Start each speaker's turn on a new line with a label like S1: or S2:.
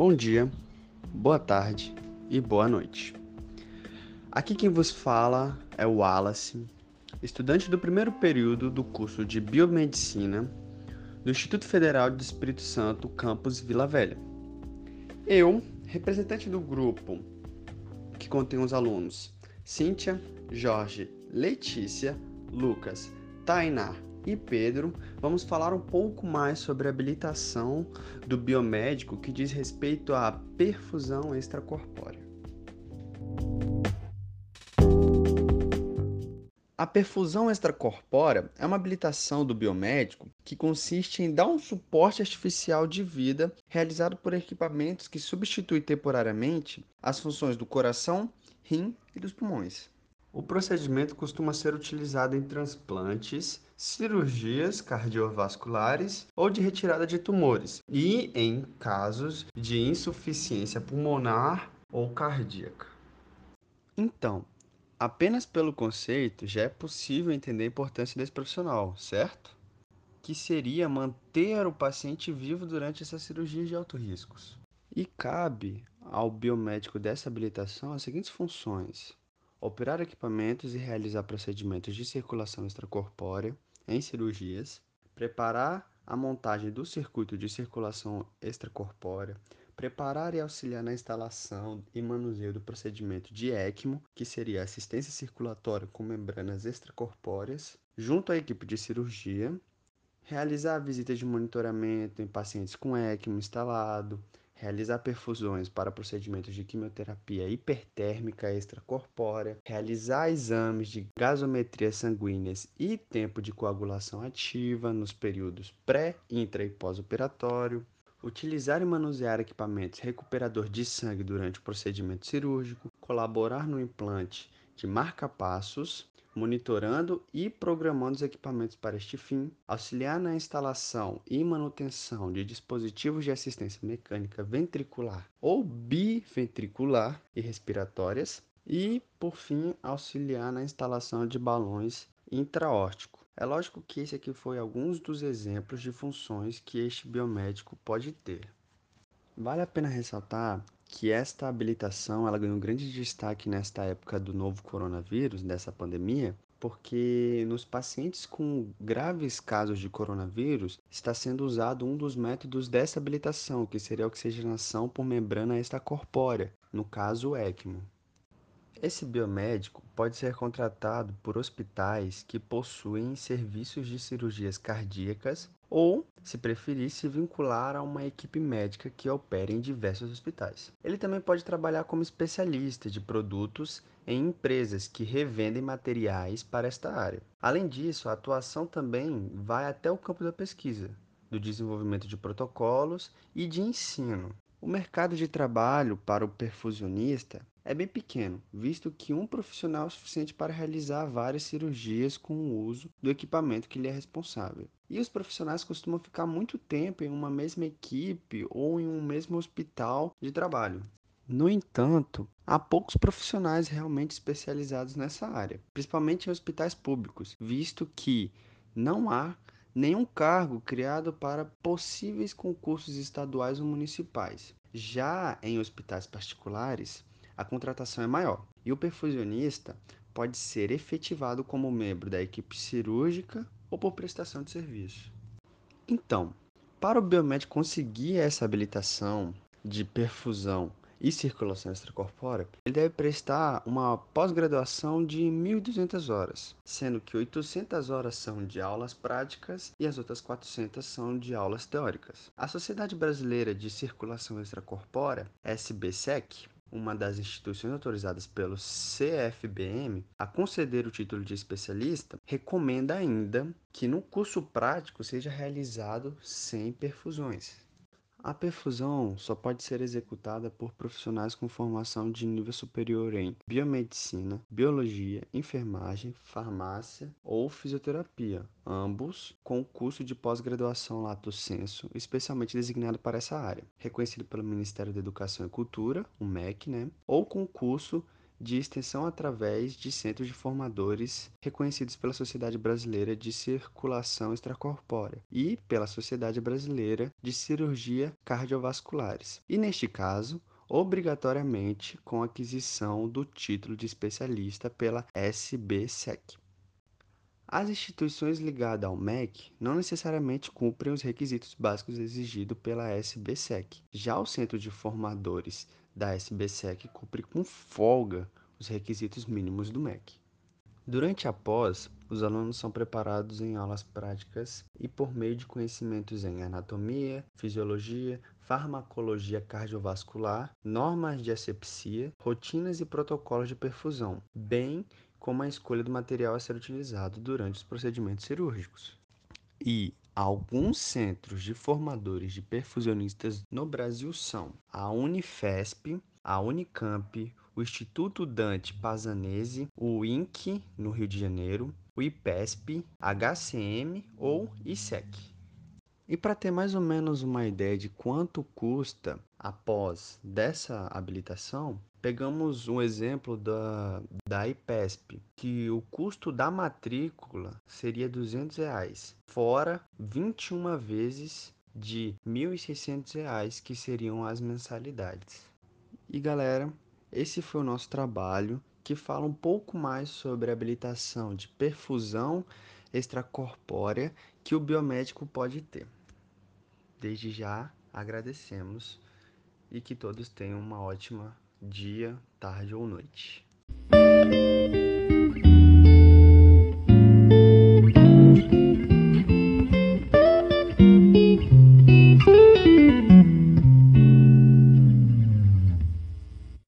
S1: Bom dia, boa tarde e boa noite. Aqui quem vos fala é o Wallace, estudante do primeiro período do curso de Biomedicina do Instituto Federal do Espírito Santo, campus Vila Velha. Eu, representante do grupo que contém os alunos Cíntia, Jorge, Letícia, Lucas, Tainá e Pedro, vamos falar um pouco mais sobre a habilitação do biomédico que diz respeito à perfusão extracorpórea. A perfusão extracorpórea é uma habilitação do biomédico que consiste em dar um suporte artificial de vida realizado por equipamentos que substituem temporariamente as funções do coração, rim e dos pulmões. O procedimento costuma ser utilizado em transplantes, cirurgias cardiovasculares ou de retirada de tumores e em casos de insuficiência pulmonar ou cardíaca. Então, apenas pelo conceito já é possível entender a importância desse profissional, certo? Que seria manter o paciente vivo durante essa cirurgia de alto riscos. E cabe ao biomédico dessa habilitação as seguintes funções: operar equipamentos e realizar procedimentos de circulação extracorpórea em cirurgias, preparar a montagem do circuito de circulação extracorpórea, preparar e auxiliar na instalação e manuseio do procedimento de ECMO, que seria assistência circulatória com membranas extracorpóreas, junto à equipe de cirurgia, realizar visitas de monitoramento em pacientes com ECMO instalado, realizar perfusões para procedimentos de quimioterapia hipertérmica extracorpórea, realizar exames de gasometria sanguíneas e tempo de coagulação ativa nos períodos pré, intra e pós-operatório, utilizar e manusear equipamentos recuperador de sangue durante o procedimento cirúrgico, colaborar no implante de marca-passos, monitorando e programando os equipamentos para este fim, auxiliar na instalação e manutenção de dispositivos de assistência mecânica ventricular ou biventricular e respiratórias, e, por fim, auxiliar na instalação de balões intraórticos. É lógico que esse aqui foi alguns dos exemplos de funções que este biomédico pode ter. Vale a pena ressaltar que esta habilitação ela ganhou grande destaque nesta época do novo coronavírus, dessa pandemia, porque nos pacientes com graves casos de coronavírus está sendo usado um dos métodos dessa habilitação, que seria a oxigenação por membrana extracorpórea, no caso o ECMO. Esse biomédico pode ser contratado por hospitais que possuem serviços de cirurgias cardíacas ou, se preferir, se vincular a uma equipe médica que opere em diversos hospitais. Ele também pode trabalhar como especialista de produtos em empresas que revendem materiais para esta área. Além disso, a atuação também vai até o campo da pesquisa, do desenvolvimento de protocolos e de ensino. O mercado de trabalho para o perfusionista é bem pequeno, visto que um profissional é suficiente para realizar várias cirurgias com o uso do equipamento que lhe é responsável. E os profissionais costumam ficar muito tempo em uma mesma equipe ou em um mesmo hospital de trabalho. No entanto, há poucos profissionais realmente especializados nessa área, principalmente em hospitais públicos, visto que não há nenhum cargo criado para possíveis concursos estaduais ou municipais. Já em hospitais particulares, a contratação é maior. E o perfusionista pode ser efetivado como membro da equipe cirúrgica ou por prestação de serviço. Então, para o biomédico conseguir essa habilitação de perfusão e circulação extracorpórea, ele deve prestar uma pós-graduação de 1.200 horas, sendo que 800 horas são de aulas práticas e as outras 400 são de aulas teóricas. A Sociedade Brasileira de Circulação Extracorpórea, SBSEC, uma das instituições autorizadas pelo CFBM a conceder o título de especialista, recomenda ainda que no curso prático seja realizado sem perfusões. A perfusão só pode ser executada por profissionais com formação de nível superior em biomedicina, biologia, enfermagem, farmácia ou fisioterapia, ambos com curso de pós-graduação lato sensu, especialmente designado para essa área, reconhecido pelo Ministério da Educação e Cultura, o MEC, né, ou com curso de extensão através de centros de formadores reconhecidos pela Sociedade Brasileira de Circulação Extracorpórea e pela Sociedade Brasileira de Cirurgia Cardiovasculares. E neste caso, obrigatoriamente com aquisição do título de especialista pela SBSEC. As instituições ligadas ao MEC não necessariamente cumprem os requisitos básicos exigidos pela SBSEC. Já o Centro de Formadores da SBSEC cumpre com folga os requisitos mínimos do MEC. Durante a pós, os alunos são preparados em aulas práticas e por meio de conhecimentos em anatomia, fisiologia, farmacologia cardiovascular, normas de asepsia, rotinas e protocolos de perfusão, bem como a escolha do material a ser utilizado durante os procedimentos cirúrgicos. E alguns centros de formadores de perfusionistas no Brasil são a Unifesp, a Unicamp, o Instituto Dante Pazanese, o INC, no Rio de Janeiro, o IPESP, HCM ou ISEC. E para ter mais ou menos uma ideia de quanto custa após dessa habilitação, pegamos um exemplo da, da IPESP, que o custo da matrícula seria 200 reais, fora 21 vezes de R$ 1.600, que seriam as mensalidades. E galera, esse foi o nosso trabalho que fala um pouco mais sobre a habilitação de perfusão extracorpórea que o biomédico pode ter. Desde já agradecemos e que todos tenham uma ótima dia, tarde ou noite.